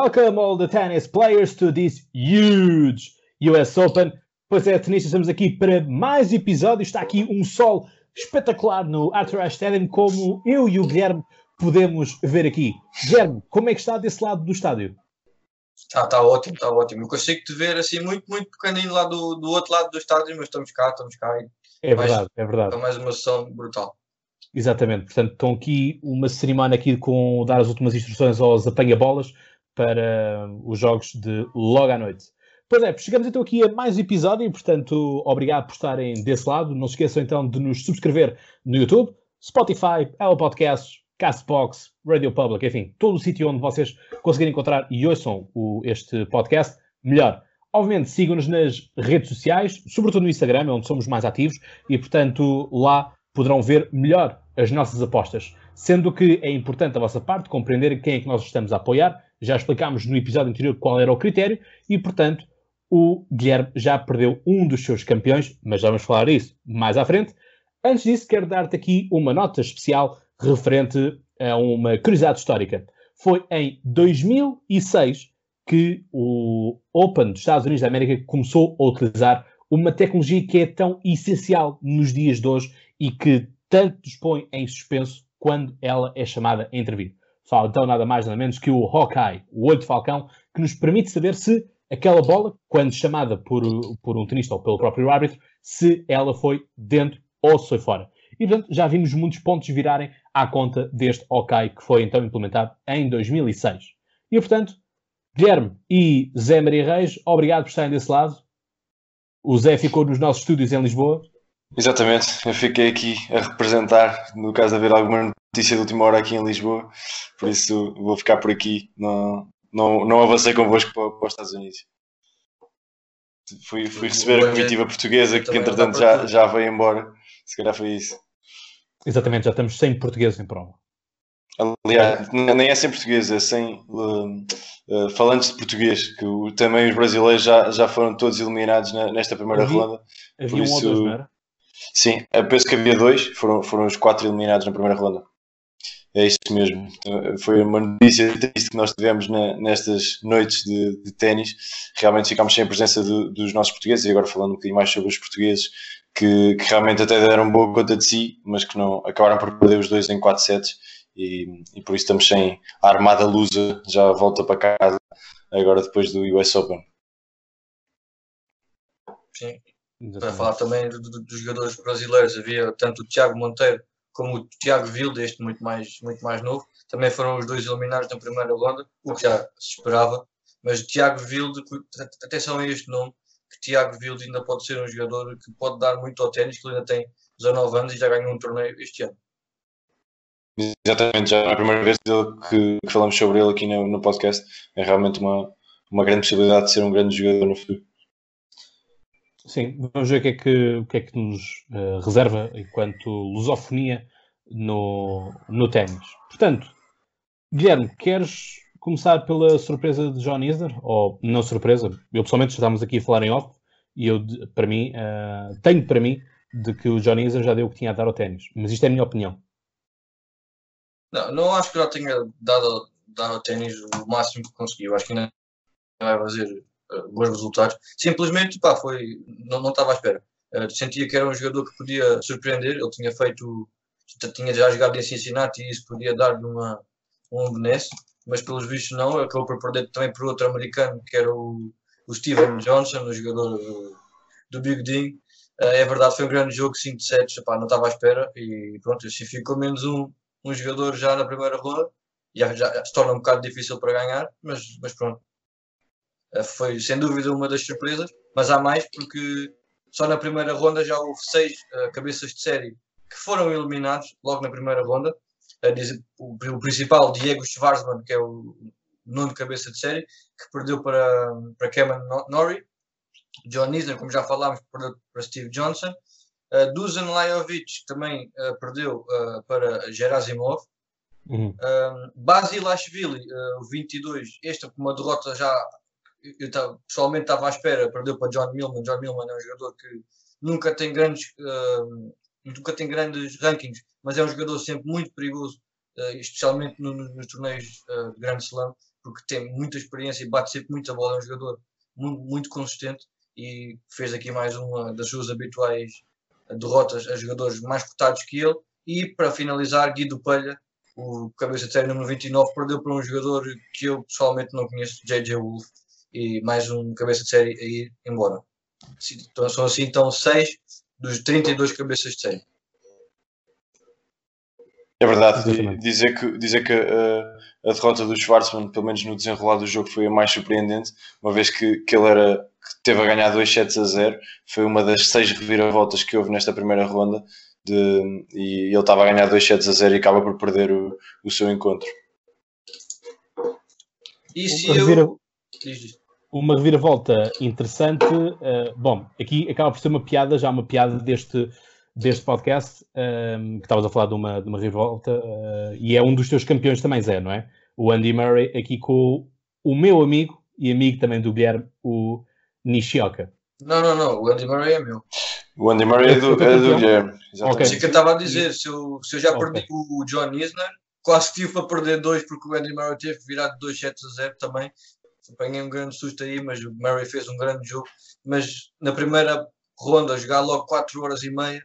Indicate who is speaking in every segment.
Speaker 1: Welcome all the tennis players to this huge US Open. Pois é, tenistas, estamos aqui para mais episódio. Está aqui um sol espetacular no Arthur Ashe Stadium, como eu e o Guilherme podemos ver aqui. Guilherme, como é que está desse lado do estádio?
Speaker 2: Está tá ótimo, está ótimo. Eu consigo te ver assim muito, muito pequenino lá do, do outro lado do estádio, mas estamos cá, estamos cá.
Speaker 1: É verdade, é verdade.
Speaker 2: É mais uma sessão brutal.
Speaker 1: Exatamente, portanto, estão aqui uma cerimónia aqui com dar as últimas instruções aos apanha-bolas para os jogos de logo à noite. Pois é, chegamos então aqui a mais um episódio e, portanto, obrigado por estarem desse lado. Não se esqueçam então de nos subscrever no YouTube, Spotify, Apple Podcasts, Castbox, Radio Public, enfim, todo o sítio onde vocês conseguirem encontrar e ouçam o, este podcast, melhor. Obviamente, sigam-nos nas redes sociais, sobretudo no Instagram, onde somos mais ativos, e, portanto, lá poderão ver melhor as nossas apostas. Sendo que é importante da vossa parte compreender quem é que nós estamos a apoiar. Já explicámos no episódio anterior qual era o critério e, portanto, o Guilherme já perdeu um dos seus campeões, mas vamos falar disso mais à frente. Antes disso, quero dar-te aqui uma nota especial referente a uma curiosidade histórica. Foi em 2006 que o Open dos Estados Unidos da América começou a utilizar uma tecnologia que é tão essencial nos dias de hoje e que tanto nos põe em suspenso quando ela é chamada a intervir. Fala então nada mais nada menos que o Hawkeye, o olho de falcão, que nos permite saber se aquela bola, quando chamada por, por um tenista ou pelo próprio árbitro, se ela foi dentro ou se foi fora. E portanto já vimos muitos pontos virarem à conta deste Hawkeye que foi então implementado em 2006. E portanto, Guilherme e Zé Maria Reis, obrigado por estarem desse lado. O Zé ficou nos nossos estúdios em Lisboa
Speaker 3: Exatamente, eu fiquei aqui a representar, no caso de haver alguma notícia de última hora aqui em Lisboa, por isso vou ficar por aqui, não, não, não avancei convosco para, para os Estados Unidos. Fui, fui receber a comitiva portuguesa que entretanto já, já veio embora, se calhar foi isso.
Speaker 1: Exatamente, já estamos sem português em prova.
Speaker 3: Aliás, nem é sem português, é sem uh, uh, falantes de português, que o, também os brasileiros já, já foram todos eliminados na, nesta primeira havia, ronda.
Speaker 1: Havia um ou dois, não era?
Speaker 3: Sim, penso que havia dois, foram, foram os quatro eliminados na primeira ronda. É isso mesmo. Foi uma notícia triste que nós tivemos na, nestas noites de, de ténis. Realmente ficámos sem a presença de, dos nossos portugueses, e agora falando um bocadinho mais sobre os portugueses, que, que, realmente até deram boa conta de si, mas que não acabaram por perder os dois em 4 sets, e, e por isso estamos sem a armada lusa, já volta para casa, agora depois do US Open.
Speaker 2: Sim, Exatamente. Para falar também do, do, dos jogadores brasileiros, havia tanto o Tiago Monteiro como o Tiago Vilde, este muito mais, muito mais novo. Também foram os dois eliminados na primeira ronda, o que já se esperava. Mas Tiago Vilde, atenção a este nome, que Tiago Vilde ainda pode ser um jogador que pode dar muito ao ténis, que ele ainda tem 19 anos e já ganhou um torneio este ano.
Speaker 3: Exatamente, já é a primeira vez que, que falamos sobre ele aqui no, no podcast. É realmente uma, uma grande possibilidade de ser um grande jogador no futuro.
Speaker 1: Sim, vamos ver o que é que, o que, é que nos uh, reserva enquanto lusofonia no, no ténis. Portanto, Guilherme, queres começar pela surpresa de John Isner? Ou não surpresa? Eu pessoalmente estamos aqui a falar em off e eu, para mim, uh, tenho para mim de que o John Isner já deu o que tinha a dar ao ténis. Mas isto é a minha opinião.
Speaker 2: Não, não acho que já tenha dado, dado ao ténis o máximo que conseguiu. Acho que ainda vai fazer bons resultados. Simplesmente, pá, foi, não, não estava à espera. Uh, sentia que era um jogador que podia surpreender. Ele tinha feito, tinha já jogado em Cincinnati e isso podia dar-lhe uma, um benesse, mas pelos vistos não. Acabou por perder também por outro americano que era o, o Steven Johnson, o jogador do, do Big Dean. Uh, é verdade, foi um grande jogo, 5 de 7, não estava à espera e pronto, assim ficou menos um, um jogador já na primeira ronda. Já, já, se torna um bocado difícil para ganhar, mas, mas pronto, eh, foi sem dúvida uma das surpresas, mas há mais porque só na primeira ronda já houve seis uh, cabeças de série que foram eliminados logo na primeira ronda. Uh, o, principal, Diego Schwarzman, que é o nono cabeça de série, que perdeu para, para Cameron Norrie. John Isner, como já falámos, perdeu para Steve Johnson. Uh, Dusan Lajovic também uh, perdeu uh, para Gerasimov. Uhum. Uh, Basilashvili, uh, o 22, esta com uma derrota já eu tava, pessoalmente estava à espera, perdeu para John Millman. John Millman é um jogador que nunca tem grandes, uh, nunca tem grandes rankings, mas é um jogador sempre muito perigoso, uh, especialmente no, no, nos torneios uh, de Grande Slam, porque tem muita experiência e bate sempre muita bola. É um jogador muito, muito consistente e fez aqui mais uma das suas habituais derrotas a jogadores mais cotados que ele. E para finalizar, Guido Palha, o cabeça de série número 29, perdeu para um jogador que eu pessoalmente não conheço, JJ Wolf, e mais um cabeça de série a ir embora. Então, são assim então 6 dos 32 cabeças de série.
Speaker 3: É verdade, dizer que, dizer que uh, a derrota do Schwarzman, pelo menos no desenrolar do jogo, foi a mais surpreendente, uma vez que, que ele era, que teve a ganhar 2 sets a 0, foi uma das seis reviravoltas que houve nesta primeira ronda, de, e ele estava a ganhar 2 sets a 0 e acaba por perder o, o seu encontro.
Speaker 1: E se eu... Uma reviravolta interessante, uh, bom, aqui acaba por ser uma piada, já uma piada deste deste podcast, um, ehm, que estavas a falar de uma, de uma revolta, uh, e é um dos teus campeões também, Zé, não é? O Andy Murray, aqui com o meu amigo e amigo também do Guilherme, o Nishioka.
Speaker 2: Não, não, não, o Andy Murray é meu.
Speaker 3: O Andy Murray é do, é do Guilherme.
Speaker 2: Exatamente. Okay. que eu estava a dizer, se eu, se eu já okay. perdi o John Isner, quase tive para perder dois, porque o Andy Murray teve virado 2 sets a 0 também. Apanhei um grande susto aí, mas o Murray fez um grande jogo. Mas na primeira ronda, jogar logo 4 horas e meia,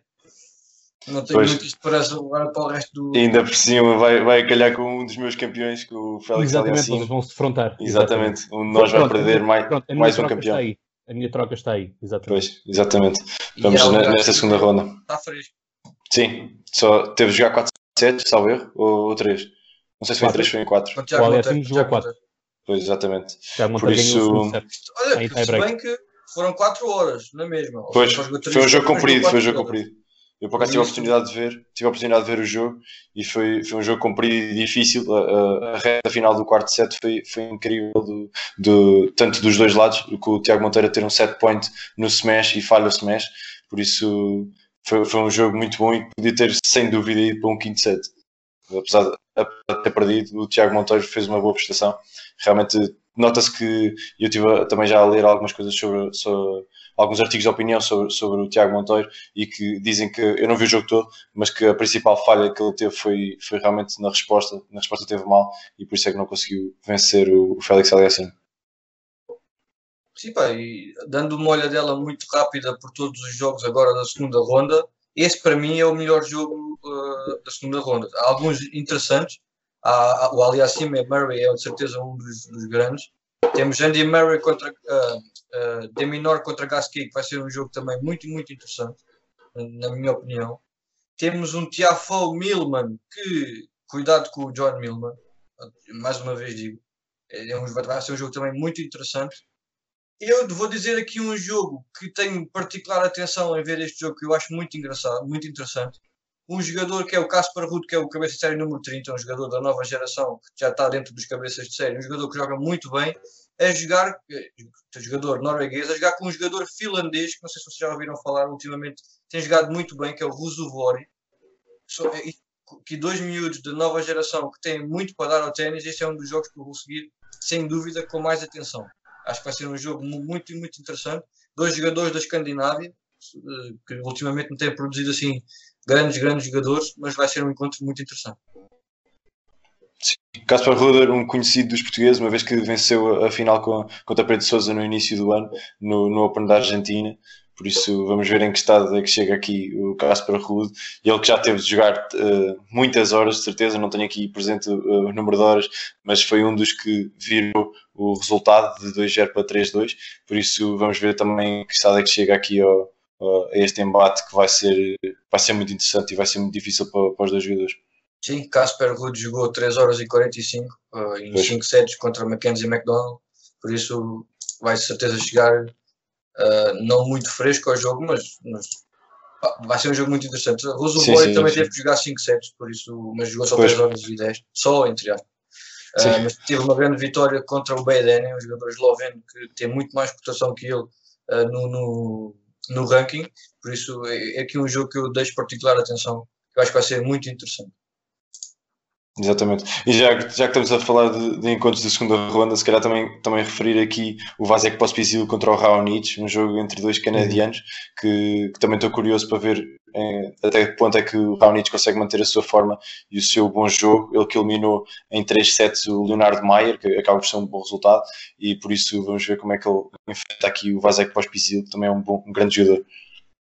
Speaker 2: não tenho pois. muita esperança agora para o resto do.
Speaker 3: Ainda por cima vai, vai calhar com um dos meus campeões, com o Félix
Speaker 1: Exatamente, eles vão se defrontar.
Speaker 3: Exatamente. Exatamente. Um de nós vai perder mais, pronto, mais um campeão.
Speaker 1: A minha troca está aí, exatamente.
Speaker 3: Pois, exatamente. Vamos é nesta segunda ronda.
Speaker 2: Está fresco.
Speaker 3: Sim, só teve de jogar 4 sets, salvo erro, ou 3. Não sei se foi em 3 ou foi em 4.
Speaker 1: O Aliassimo jogou 4.
Speaker 3: Pois, exatamente.
Speaker 1: Por isso...
Speaker 2: Olha, se bem que foram 4 horas, na mesma.
Speaker 3: Pois, foi um jogo comprido, foi um jogo comprido. Eu por acaso tive a oportunidade de ver, tive a oportunidade de ver o jogo e foi, foi um jogo comprido e difícil. A, a, a reta final do quarto set foi, foi incrível, do, do, tanto dos dois lados, com o Tiago Monteiro a ter um set point no smash e falha o smash, por isso foi, foi um jogo muito bom e podia ter sem dúvida ido para um quinto set. Apesar de, ter perdido, o Tiago Monteiro fez uma boa prestação. Realmente nota-se que eu tive também já a ler algumas coisas sobre, sobre alguns artigos de opinião sobre, sobre o Tiago Monteiro e que dizem que eu não vi o jogo todo, mas que a principal falha que ele teve foi, foi realmente na resposta. Na resposta teve mal e por isso é que não conseguiu vencer o, o Félix Aliassime.
Speaker 2: Sim, pá, e dando uma olhadela muito rápida por todos os jogos agora da segunda ronda, esse para mim é o melhor jogo uh, da segunda ronda. Há alguns interessantes. Há, há, o Aliassime Murray é de certeza um dos, dos grandes. Temos Andy Murray contra uh, uh, de menor contra Gasquet, que vai ser um jogo também muito, muito interessante, na minha opinião. Temos um Tiafoe Milman, que cuidado com o John Milman, mais uma vez digo, é um, vai ser um jogo também muito interessante. Eu vou dizer aqui um jogo que tenho particular atenção em ver este jogo, que eu acho muito engraçado, muito interessante. Um jogador que é o Casper Ruud, que é o cabeça de série número 30, um jogador da nova geração, que já está dentro dos cabeças de série, um jogador que joga muito bem a jogar, eh, jogador norueguês, a jogar com um jogador finlandês, que não sei se vocês já ouviram falar ultimamente, tem jogado muito bem, que é o Russo Vori, eh, que dois miúdos de nova geração que têm muito para dar ao ténis, este é um dos jogos que eu vou seguir, sem dúvida, com mais atenção. Acho que vai ser um jogo muito, muito interessante. Dois jogadores da Escandinávia, eh, que ultimamente não têm produzido assim grandes, grandes jogadores, mas vai ser um encontro muito interessante.
Speaker 3: Caspar Ruder, um conhecido dos portugueses, uma vez que venceu a, final contra Pedro Souza no início do ano, no, no Open da Argentina. Por isso, vamos ver em que estado é que chega aqui o Caspar Rude. Ele que já teve de jogar uh, muitas horas, de certeza, não tenho aqui presente uh, o número de horas, mas foi um dos que virou o resultado de 2-0 para 3-2. Por isso, vamos ver também que estado é que chega aqui ao, a este embate, que vai ser, vai ser muito interessante e vai ser muito difícil para, para os dois jogadores.
Speaker 2: Sim, Casper Ruud jogou 3 horas e 45 uh, eh, em 5 sets contra Mackenzie McDonald, por isso vai de certeza chegar uh, não muito fresco ao jogo, mas, mas vai ser um jogo muito interessante. Russo Boy também sim. teve que jogar 5 sets, por isso, mas jogou só pois. 3 horas e 10, só entre aspas. Uh, mas teve uma grande vitória contra o Beiden, um jogador esloveno que tem muito mais cotação que ele uh, no, no, no, ranking, por isso é, é aqui um jogo que eu deixo particular atenção, que eu acho que vai ser muito interessante.
Speaker 3: Exatamente. E já, já que estamos a falar de, de, encontros da segunda ronda, se calhar também, também referir aqui o Vasek Pospisil contra o Raonic, um jogo entre dois canadianos, que, que também estou curioso para ver é, até que ponto é que o Raonic consegue manter a sua forma e o seu bom jogo. Ele que eliminou em 3 sets o Leonardo Maier, que acaba por ser um bom resultado, e por isso vamos ver como é que ele enfrenta aqui o Vasek Pospisil, que também é um, bom, um grande jogador.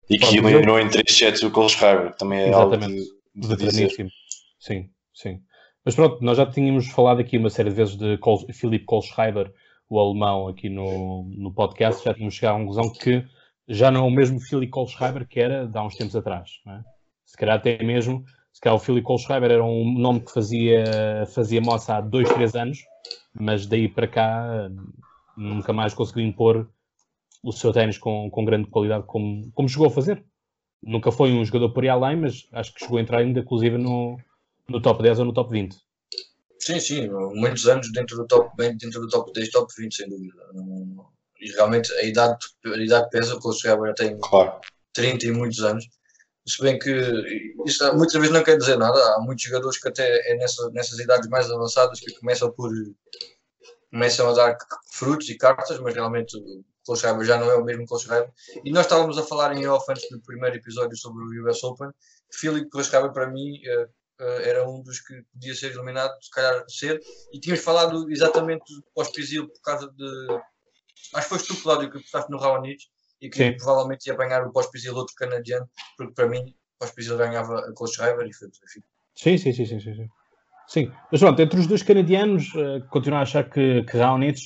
Speaker 3: E que eliminou em 3 sets o Cole Schreiber, que também é Exatamente. algo de, de dizer.
Speaker 1: Sim, sim. Mas pronto, nós já tínhamos falado aqui uma série de vezes de Cole, Philipp Kohlschreiber, o alemão, aqui no, no podcast. Já tínhamos chegado à conclusão que já não é o mesmo Philipp Kohlschreiber que era de há uns tempos atrás. É? Se calhar até mesmo, se calhar o Philipp Kohlschreiber era um nome que fazia, fazia moça há dois, três anos, mas daí para cá nunca mais conseguiu impor o seu ténis com, com grande qualidade como, como chegou a fazer. Nunca foi um jogador por aí além, mas acho que chegou a entrar ainda, inclusive, no, no top 10 ou no top 20.
Speaker 2: Sim, sim, muitos anos dentro do top, dentro do top 10, top 20, sem dúvida. E realmente a idade, a idade pesa, o Schreiber tem claro. 30 e muitos anos. Se bem que isso muitas vezes não quer dizer nada, há muitos jogadores que até é nessa, nessas idades mais avançadas que começam por começam a dar frutos e cartas, mas realmente o Schreiber já não é o mesmo Schreiber. E nós estávamos a falar em off antes do primeiro episódio sobre o US Open. Philip Schreiber para mim eh, uh, era um dos que podia ser eliminado, se calhar cedo, e tínhamos falado exatamente do pós-Pisil por causa de. Acho que foste tu, Cláudio, que apostaste no Raonic e que Sim. provavelmente ia apanhar o pós-Pisil outro canadiano, porque para mim o pós-Pisil ganhava a Cole Schreiber e foi desafio.
Speaker 1: Sim, sim, sim, sim, sim. Sim, mas pronto, entre os dois canadianos, uh, continuo a achar que, que Raonic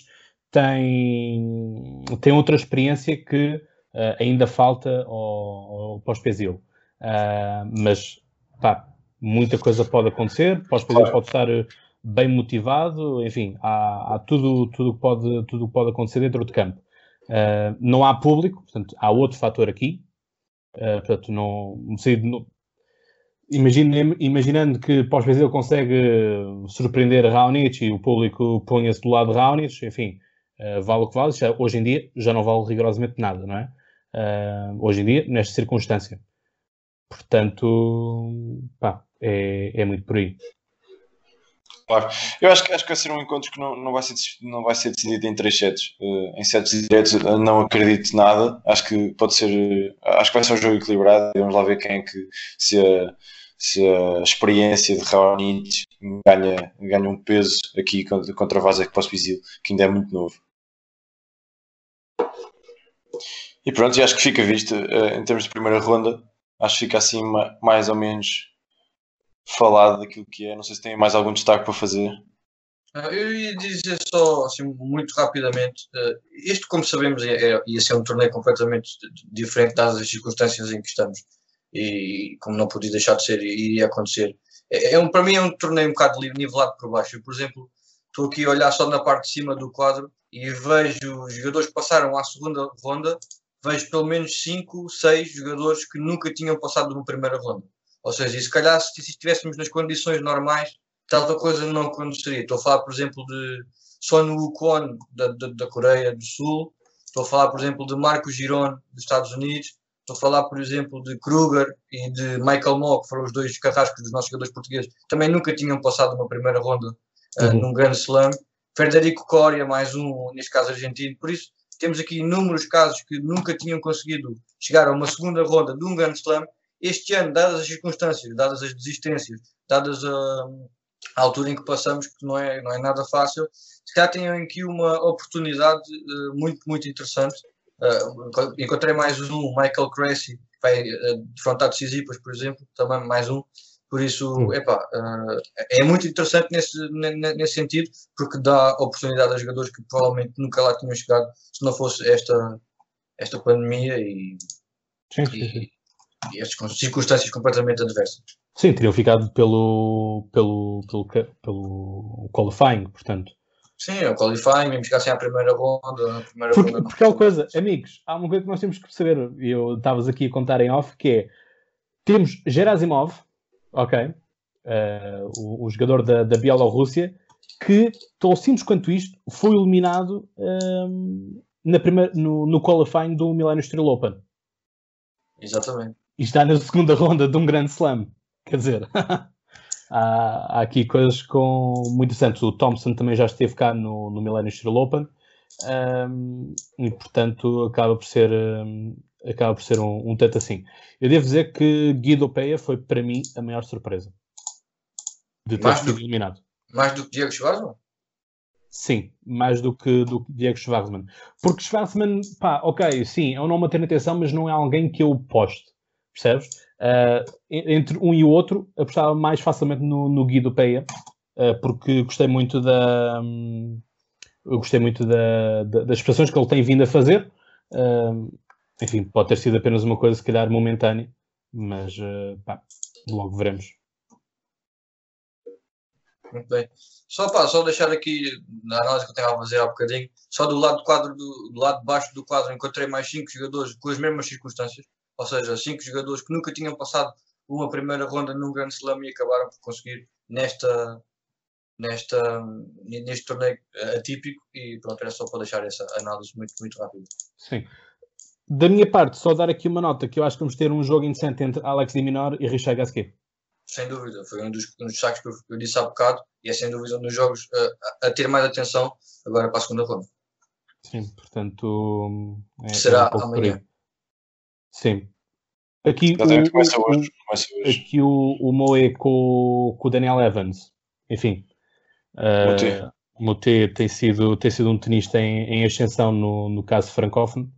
Speaker 1: tem, tem outra experiência que uh, ainda falta ao, ao pós-Pisil. Uh, mas, pá, muita coisa pode acontecer, pode, claro. pode estar eh, bem motivado, enfim, há, há tudo tudo pode tudo pode acontecer dentro do campo. Uh, não há público, portanto há outro fator aqui. Uh, portanto não, não imagine, imaginando que pós-Brasil consegue surpreender Raonic e o público põe-se do lado de Raonic, enfim, uh, vale o que vale. Já, hoje em dia já não vale rigorosamente nada, não é? hoje em dia, nesta circunstância. Portanto, pá, é, é muito por aí.
Speaker 3: Claro. Eu acho que, acho que vai ser um encontro que não, não, vai, ser, não vai ser decidido em três sets. Uh, em sets diretos não acredito nada. Acho que pode ser. Acho que vai ser um jogo equilibrado. Vamos lá ver quem é que se a, se a experiência de Raonic ganha, ganha um peso aqui contra, contra Vazek Pospisil, que ainda é muito novo. E pronto, acho que fica visto uh, em termos de primeira ronda. Acho que fica assim mais ou menos falado daquilo que é. Não sei se tem mais algum destaque para fazer.
Speaker 2: Ah, eu ia dizer só, assim, muito rapidamente, este, como sabemos, é, é, ia ser um torneio completamente diferente dadas as circunstâncias em que estamos e como não podia deixar de ser iria acontecer. É, é um, para mim é um torneio um bocado nivelado por baixo. Eu, por exemplo, estou aqui a olhar só na parte de cima do quadro e vejo os jogadores que passaram à segunda ronda, vejo pelo menos 5, 6 jogadores que nunca tinham passado uma primeira ronda. Ou seja, e se calhar se estivéssemos nas condições normais, tal coisa não aconteceria. Estou a falar, por exemplo, de Son Wukong, da, da, da, Coreia do Sul. Estou a falar, por exemplo, de Marco Giron, dos Estados Unidos. Estou a falar, por exemplo, de Kruger e de Michael Moore, que foram os dois carrascos dos nossos jogadores portugueses. Também nunca tinham passado uma primeira ronda uh, uhum. num grande slam. Federico Coria, mais um, neste caso argentino. Por isso, temos aqui inúmeros casos que nunca tinham conseguido chegar a uma segunda ronda de um grande slam este ano, dadas as circunstâncias, dadas as desistências, dadas a, a, altura em que passamos, que não é, não é nada fácil, se calhar têm aqui uma oportunidade uh, muito, muito interessante. Uh, encontrei mais um, Michael Cressy, vai uh, defrontar de por exemplo, também mais um. Por isso, hum. epá, uh, é muito interessante nesse, nesse sentido, porque dá oportunidade a jogadores que provavelmente nunca lá tinham chegado se não fosse esta, esta pandemia e, sim, sim, sim e estas circunstâncias completamente adversas.
Speaker 1: Sim, teriam ficado pelo, pelo, pelo, pelo qualifying, portanto.
Speaker 2: Sim, é o qualifying, mesmo chegassem à primeira ronda. primeira
Speaker 1: porque, ronda porque é uma coisa, amigos, há uma coisa que nós temos que perceber, e eu estava aqui a contar em off, que é, temos Gerasimov, ok, uh, o, o, jogador da, da Bielorrússia, que, tão simples quanto isto, foi eliminado um, na primeira, no, no qualifying do Millennium Steel Open.
Speaker 2: Exatamente
Speaker 1: e está na segunda ronda de um grande slam. Quer dizer, há, há, aqui coisas com muito interessantes. O Thompson também já esteve cá no, no Millennium Steel Open um, e, portanto, acaba por ser, um, acaba por ser um, um tanto assim. Eu devo dizer que Guido Peia foi, para mim, a maior surpresa de ter sido eliminado.
Speaker 2: Mais do que Diego Schwartzman?
Speaker 1: Sim, mais do que, do que Diego Schwartzman. Porque Schwartzman, pá, ok, sim, é um nome a ter atenção, mas não é alguém que eu poste, percebes? Uh, entre um e o outro, apostava mais facilmente no, no Guido Peia, uh, porque gostei muito da. Um, eu gostei muito da, da, das expressões que ele tem vindo a fazer. Uh, enfim, pode ter sido apenas uma coisa, se calhar, momentânea, mas pá, logo veremos.
Speaker 2: Muito bem. Só, pá, só deixar aqui na análise que eu tenho a fazer há bocadinho, só do lado do quadro, do, do lado de baixo do quadro, encontrei mais 5 jogadores com as mesmas circunstâncias, ou seja, 5 jogadores que nunca tinham passado uma primeira ronda num grande slam e acabaram por conseguir nesta, nesta, neste torneio atípico e pronto, era só para deixar essa análise muito, muito rápida.
Speaker 1: Sim. Da minha parte, só dar aqui uma nota que eu acho que vamos ter um jogo indecente entre Alex Diminor e Richard Gasquet
Speaker 2: sem dúvida. Foi um dos, um dos que eu, eu, disse há bocado e é sem dúvida um dos jogos a, a ter mais atenção agora para a segunda ronda.
Speaker 1: Sim, portanto.
Speaker 2: É, Será é um amanhã.
Speaker 1: Sim. Aqui, o, começa hoje, começa hoje. aqui o, o Moe com, com o Daniel Evans. Enfim. Uh, Moté tem sido, tem sido um tenista em, em ascensão no, no caso francófono.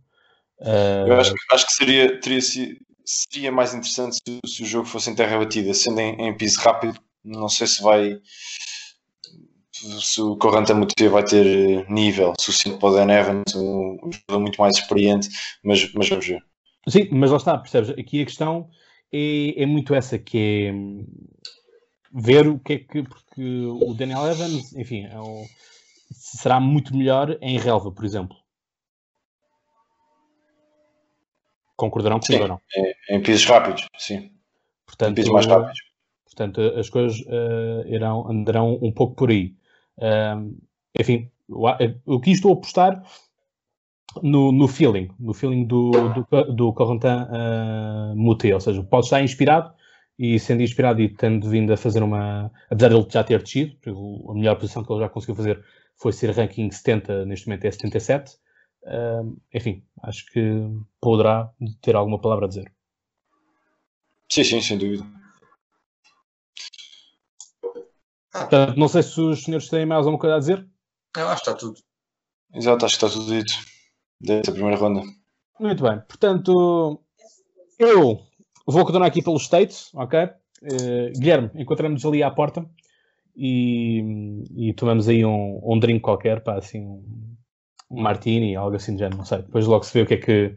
Speaker 3: Uh, eu acho, acho que seria, teria seria mais interessante se, se, o jogo fosse em terra batida, sendo em, em piso rápido. Não sei se vai. Se o Corranta Mutia vai ter nível suficiente para o Dan Evans, um, jogador muito mais experiente, mas, mas vamos ver.
Speaker 1: Sim, mas lá está, percebes? Aqui a questão é, é muito essa, que é hum, ver o que é que. Porque o Daniel Evans, enfim, é será muito melhor em relva, por exemplo. Concordarão comigo ou não?
Speaker 3: Em, em pisos rápidos, sim.
Speaker 1: Portanto, em pisos mais rápidos. Portanto, as coisas uh, irão, andarão um pouco por aí. Uh, enfim, o que estou a apostar no, no feeling, no feeling do, do, do Corentin uh, Moutet, ou seja, pode estar inspirado e sendo inspirado e tendo vindo a fazer uma, apesar de ele já ter descido, a melhor posição que ele já conseguiu fazer foi ser ranking 70, neste momento é 77, Uh, enfim, acho que poderá ter alguma palavra a dizer.
Speaker 3: Sim, sim, sem dúvida.
Speaker 1: Portanto, não sei se os senhores têm mais alguma coisa a dizer.
Speaker 2: Eu acho que está tudo.
Speaker 3: Exato, acho que está tudo dito. Desde a primeira ronda.
Speaker 1: Muito bem. Portanto, eu vou continuar aqui pelos States, ok? Uh, Guilherme, encontramos ali à porta e, e tomamos aí um, um drink qualquer, para assim, um, martini, algo assim de género, não sei. Depois logo se vê o que é que,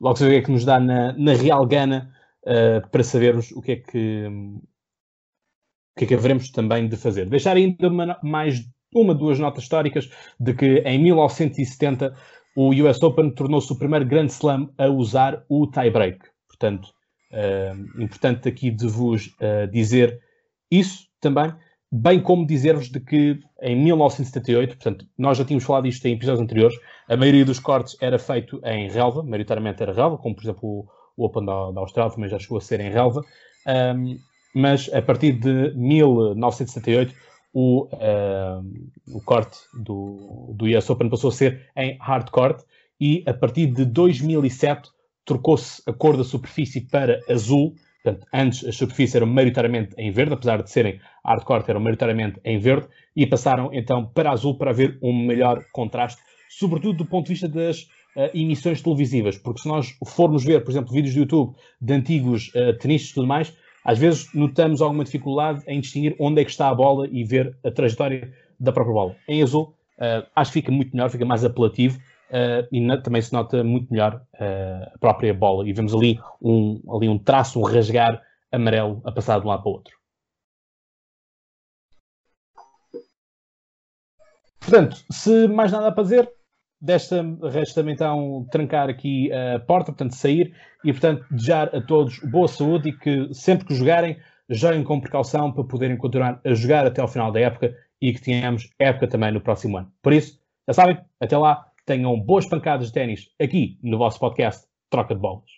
Speaker 1: logo se vê o que, é que nos dá na, na Real Gana uh, para sabermos o que é que, o que é que haveremos também de fazer. Deixar ainda uma, mais uma, duas notas históricas de que em 1970 o US Open tornou-se o primeiro Grand Slam a usar o tie-break. Portanto, uh, importante aqui de vos uh, dizer isso também bem como dizer-vos de que em 1978, portanto, nós já tínhamos falado isto em episódios anteriores, a maioria dos cortes era feito em relva, maioritariamente era relva, como por exemplo o Open da, da Austrália também já chegou a ser em relva, um, mas a partir de 1978 o, um, o corte do, do US Open passou a ser em hardcore e a partir de 2007 trocou-se a cor da superfície para azul, Portanto, antes as superfícies eram maioritariamente em verde, apesar de serem hardcore, eram maioritariamente em verde, e passaram então para azul para haver um melhor contraste, sobretudo do ponto de vista das uh, emissões televisivas, porque se nós formos ver, por exemplo, vídeos do YouTube de antigos uh, tenistas e tudo mais, às vezes notamos alguma dificuldade em distinguir onde é que está a bola e ver a trajetória da própria bola. Em azul, uh, acho que fica muito melhor, fica mais apelativo uh, e na, também se nota muito melhor uh, a própria bola. E vemos ali um, ali um traço, um rasgar amarelo a passar de um lado para o outro. Portanto, se mais nada a fazer, desta resta-me então trancar aqui a porta, portanto sair e portanto desejar a todos boa saúde e que sempre que jogarem, joguem com precaução para poderem continuar a jogar até ao final da época e que tenhamos época também no próximo ano. Por isso, já sabem, até lá, tenham boas pancadas de ténis aqui no vosso podcast Troca de Bolas.